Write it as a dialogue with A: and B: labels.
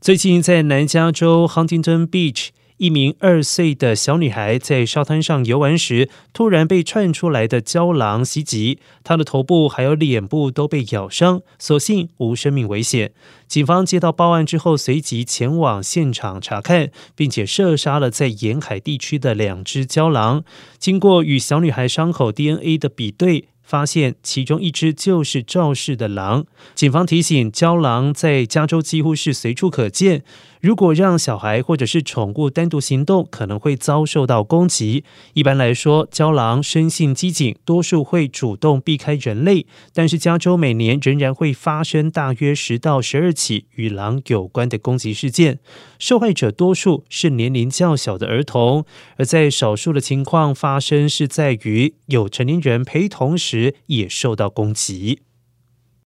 A: 最近在南加州 Huntington Beach。一名二岁的小女孩在沙滩上游玩时，突然被窜出来的郊狼袭击，她的头部还有脸部都被咬伤，所幸无生命危险。警方接到报案之后，随即前往现场查看，并且射杀了在沿海地区的两只郊狼。经过与小女孩伤口 DNA 的比对。发现其中一只就是肇事的狼。警方提醒，郊狼在加州几乎是随处可见。如果让小孩或者是宠物单独行动，可能会遭受到攻击。一般来说，郊狼生性机警，多数会主动避开人类。但是，加州每年仍然会发生大约十到十二起与狼有关的攻击事件，受害者多数是年龄较小的儿童，而在少数的情况发生是在于有成年人陪同时。也受到攻击。